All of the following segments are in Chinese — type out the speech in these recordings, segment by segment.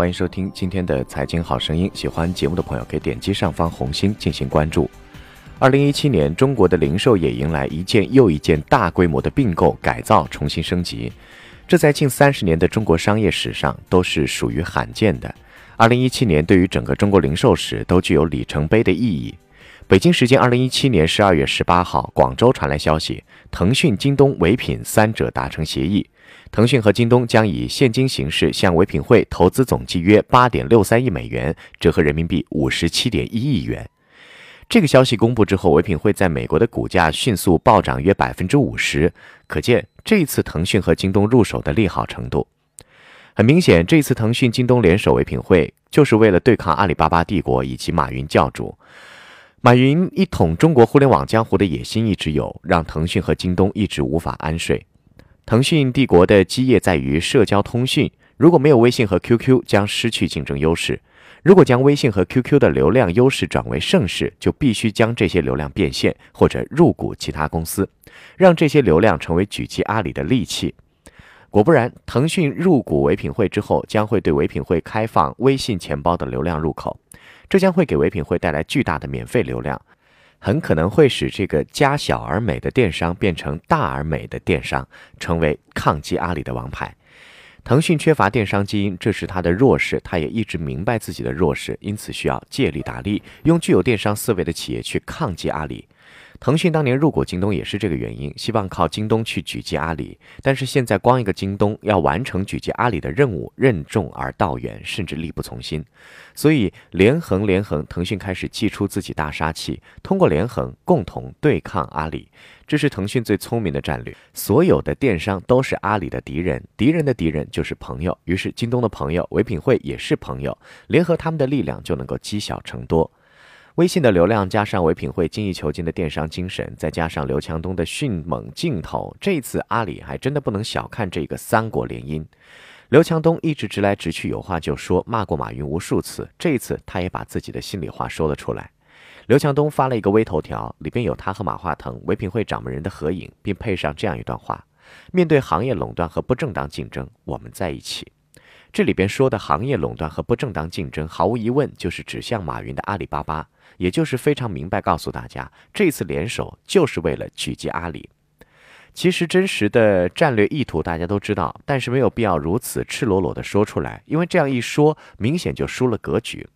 欢迎收听今天的财经好声音。喜欢节目的朋友可以点击上方红心进行关注。二零一七年，中国的零售业迎来一件又一件大规模的并购、改造、重新升级，这在近三十年的中国商业史上都是属于罕见的。二零一七年对于整个中国零售史都具有里程碑的意义。北京时间二零一七年十二月十八号，广州传来消息，腾讯、京东、唯品三者达成协议。腾讯和京东将以现金形式向唯品会投资总计约八点六三亿美元，折合人民币五十七点一亿元。这个消息公布之后，唯品会在美国的股价迅速暴涨约百分之五十，可见这一次腾讯和京东入手的利好程度。很明显，这次腾讯、京东联手唯品会，就是为了对抗阿里巴巴帝国以及马云教主。马云一统中国互联网江湖的野心一直有，让腾讯和京东一直无法安睡。腾讯帝国的基业在于社交通讯，如果没有微信和 QQ，将失去竞争优势；如果将微信和 QQ 的流量优势转为盛世，就必须将这些流量变现或者入股其他公司，让这些流量成为狙击阿里的利器。果不然，腾讯入股唯品会之后，将会对唯品会开放微信钱包的流量入口，这将会给唯品会带来巨大的免费流量。很可能会使这个家小而美的电商变成大而美的电商，成为抗击阿里的王牌。腾讯缺乏电商基因，这是它的弱势，它也一直明白自己的弱势，因此需要借力打力，用具有电商思维的企业去抗击阿里。腾讯当年入股京东也是这个原因，希望靠京东去狙击阿里。但是现在光一个京东要完成狙击阿里的任务，任重而道远，甚至力不从心。所以连横连横，腾讯开始祭出自己大杀器，通过连横共同对抗阿里。这是腾讯最聪明的战略。所有的电商都是阿里的敌人，敌人的敌人就是朋友。于是京东的朋友唯品会也是朋友，联合他们的力量就能够积小成多。微信的流量加上唯品会精益求精的电商精神，再加上刘强东的迅猛劲头，这一次阿里还真的不能小看这个三国联姻。刘强东一直直来直去，有话就说，骂过马云无数次，这一次他也把自己的心里话说了出来。刘强东发了一个微头条，里边有他和马化腾、唯品会掌门人的合影，并配上这样一段话：面对行业垄断和不正当竞争，我们在一起。这里边说的行业垄断和不正当竞争，毫无疑问就是指向马云的阿里巴巴，也就是非常明白告诉大家，这次联手就是为了狙击阿里。其实真实的战略意图大家都知道，但是没有必要如此赤裸裸的说出来，因为这样一说，明显就输了格局。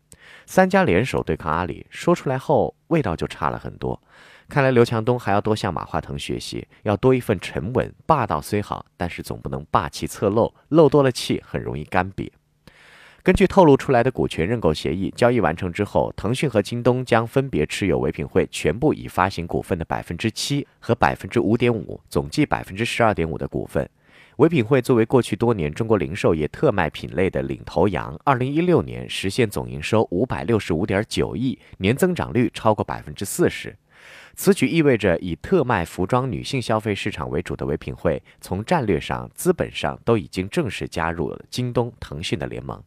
三家联手对抗阿里，说出来后味道就差了很多。看来刘强东还要多向马化腾学习，要多一份沉稳。霸道虽好，但是总不能霸气侧漏，漏多了气很容易干瘪。根据透露出来的股权认购协议，交易完成之后，腾讯和京东将分别持有唯品会全部已发行股份的百分之七和百分之五点五，总计百分之十二点五的股份。唯品会作为过去多年中国零售业特卖品类的领头羊，二零一六年实现总营收五百六十五点九亿，年增长率超过百分之四十。此举意味着，以特卖服装女性消费市场为主的唯品会，从战略上、资本上都已经正式加入了京东、腾讯的联盟。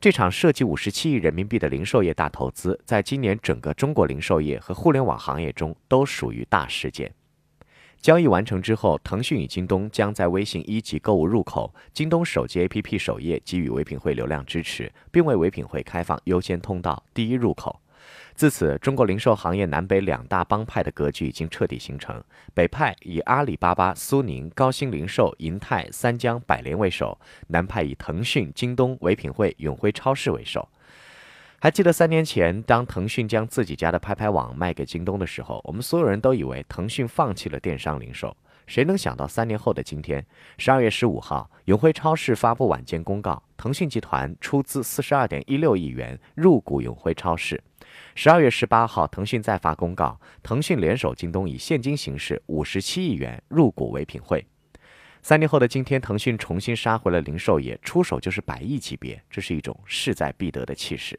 这场涉及五十七亿人民币的零售业大投资，在今年整个中国零售业和互联网行业中都属于大事件。交易完成之后，腾讯与京东将在微信一级购物入口、京东手机 APP 首页给予唯品会流量支持，并为唯品会开放优先通道、第一入口。自此，中国零售行业南北两大帮派的格局已经彻底形成。北派以阿里巴巴、苏宁、高新零售、银泰、三江、百联为首；南派以腾讯、京东、唯品会、永辉超市为首。还记得三年前，当腾讯将自己家的拍拍网卖给京东的时候，我们所有人都以为腾讯放弃了电商零售。谁能想到三年后的今天，十二月十五号，永辉超市发布晚间公告，腾讯集团出资四十二点一六亿元入股永辉超市。十二月十八号，腾讯再发公告，腾讯联手京东以现金形式五十七亿元入股唯品会。三年后的今天，腾讯重新杀回了零售业，出手就是百亿级别，这是一种势在必得的气势。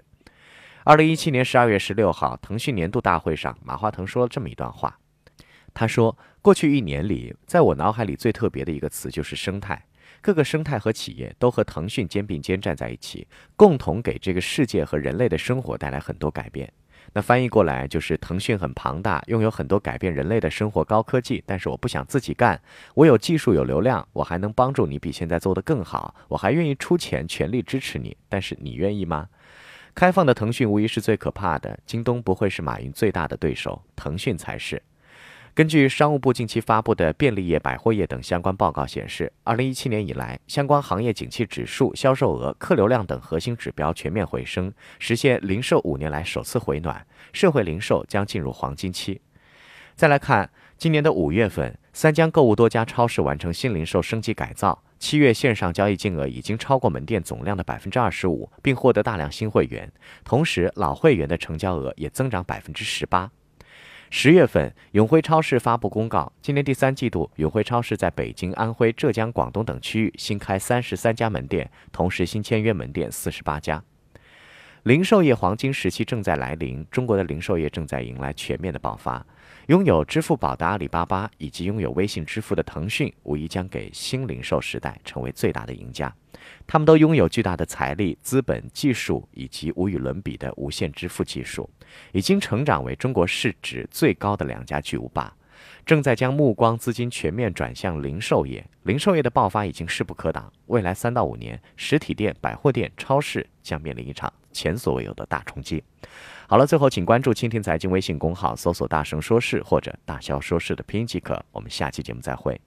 二零一七年十二月十六号，腾讯年度大会上，马化腾说了这么一段话，他说：“过去一年里，在我脑海里最特别的一个词就是生态。”各个生态和企业都和腾讯肩并肩站在一起，共同给这个世界和人类的生活带来很多改变。那翻译过来就是腾讯很庞大，拥有很多改变人类的生活高科技，但是我不想自己干。我有技术有流量，我还能帮助你比现在做得更好，我还愿意出钱全力支持你。但是你愿意吗？开放的腾讯无疑是最可怕的，京东不会是马云最大的对手，腾讯才是。根据商务部近期发布的便利业、百货业等相关报告显示，二零一七年以来，相关行业景气指数、销售额、客流量等核心指标全面回升，实现零售五年来首次回暖，社会零售将进入黄金期。再来看今年的五月份，三江购物多家超市完成新零售升级改造，七月线上交易金额已经超过门店总量的百分之二十五，并获得大量新会员，同时老会员的成交额也增长百分之十八。十月份，永辉超市发布公告，今年第三季度，永辉超市在北京、安徽、浙江、广东等区域新开三十三家门店，同时新签约门店四十八家。零售业黄金时期正在来临，中国的零售业正在迎来全面的爆发。拥有支付宝的阿里巴巴以及拥有微信支付的腾讯，无疑将给新零售时代成为最大的赢家。他们都拥有巨大的财力、资本、技术以及无与伦比的无线支付技术，已经成长为中国市值最高的两家巨无霸，正在将目光、资金全面转向零售业。零售业的爆发已经势不可挡，未来三到五年，实体店、百货店、超市将面临一场前所未有的大冲击。好了，最后请关注蜻蜓财经微信公号，搜索“大声说事”或者“大笑说事”的拼音即可。我们下期节目再会。